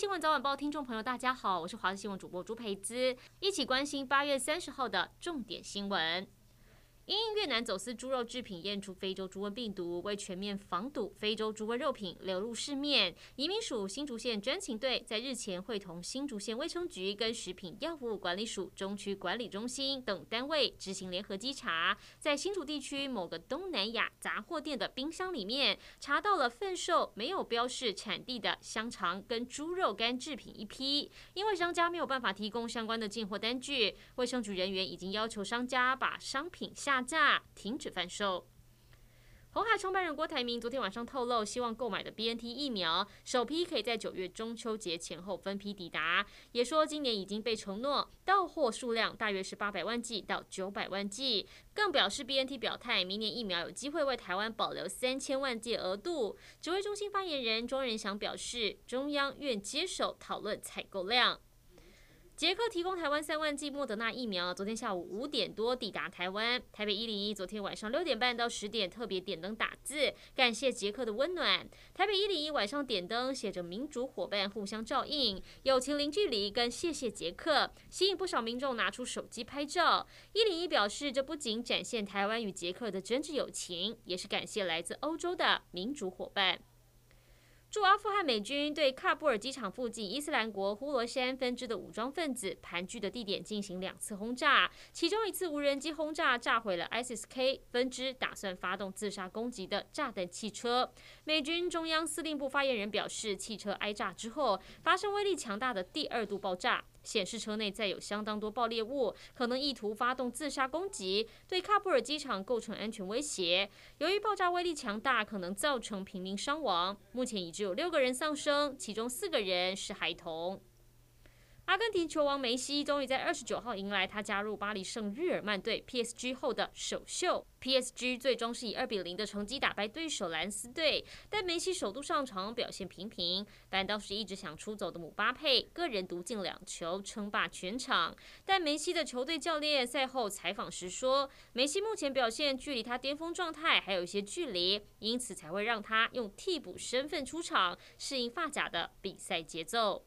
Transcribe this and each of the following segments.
新闻早晚报听众朋友，大家好，我是华视新闻主播朱培姿，一起关心八月三十号的重点新闻。因越南走私猪肉制品验出非洲猪瘟病毒，为全面防堵非洲猪瘟肉品流入市面，移民署新竹县专勤队在日前会同新竹县卫生局跟食品药物管理署中区管理中心等单位执行联合稽查，在新竹地区某个东南亚杂货店的冰箱里面查到了贩售没有标示产地的香肠跟猪肉干制品一批，因为商家没有办法提供相关的进货单据，卫生局人员已经要求商家把商品下价停止贩售。红海创办人郭台铭昨天晚上透露，希望购买的 BNT 疫苗首批可以在九月中秋节前后分批抵达，也说今年已经被承诺到货数量大约是八百万剂到九百万剂，更表示 BNT 表态，明年疫苗有机会为台湾保留三千万剂额度。指挥中心发言人庄人祥表示，中央愿接手讨论采购量。捷克提供台湾三万剂莫德纳疫苗，昨天下午五点多抵达台湾。台北一零一昨天晚上六点半到十点特别点灯打字，感谢捷克的温暖。台北一零一晚上点灯写着“民主伙伴互相照应，友情零距离”跟“谢谢捷克”，吸引不少民众拿出手机拍照。一零一表示，这不仅展现台湾与捷克的真挚友情，也是感谢来自欧洲的民主伙伴。驻阿富汗美军对喀布尔机场附近伊斯兰国呼罗珊分支的武装分子盘踞的地点进行两次轰炸，其中一次无人机轰炸炸毁了 ISIS-K 分支打算发动自杀攻击的炸弹汽车。美军中央司令部发言人表示，汽车挨炸之后发生威力强大的第二度爆炸。显示车内载有相当多爆裂物，可能意图发动自杀攻击，对喀布尔机场构成安全威胁。由于爆炸威力强大，可能造成平民伤亡。目前已知有六个人丧生，其中四个人是孩童。阿根廷球王梅西终于在二十九号迎来他加入巴黎圣日耳曼队 （PSG） 后的首秀。PSG 最终是以二比零的成绩打败对手蓝斯队，但梅西首度上场表现平平，反倒是一直想出走的姆巴佩个人独进两球称霸全场。但梅西的球队教练赛后采访时说，梅西目前表现距离他巅峰状态还有一些距离，因此才会让他用替补身份出场，适应法甲的比赛节奏。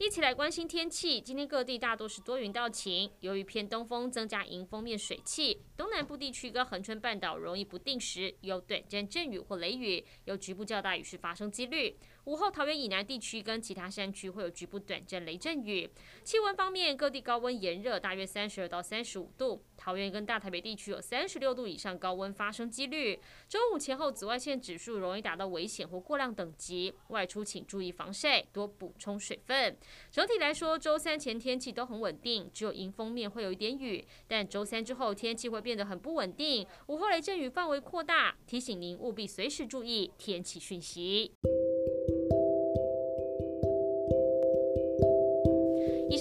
一起来关心天气。今天各地大多是多云到晴，由于偏东风增加迎风面水汽，东南部地区跟恒春半岛容易不定时有短暂阵雨或雷雨，有局部较大雨势发生几率。午后，桃园以南地区跟其他山区会有局部短暂雷阵雨。气温方面，各地高温炎热，大约三十二到三十五度。桃园跟大台北地区有三十六度以上高温发生几率。周五前后，紫外线指数容易达到危险或过量等级，外出请注意防晒，多补充水分。整体来说，周三前天气都很稳定，只有迎风面会有一点雨。但周三之后，天气会变得很不稳定，午后雷阵雨范围扩大，提醒您务必随时注意天气讯息。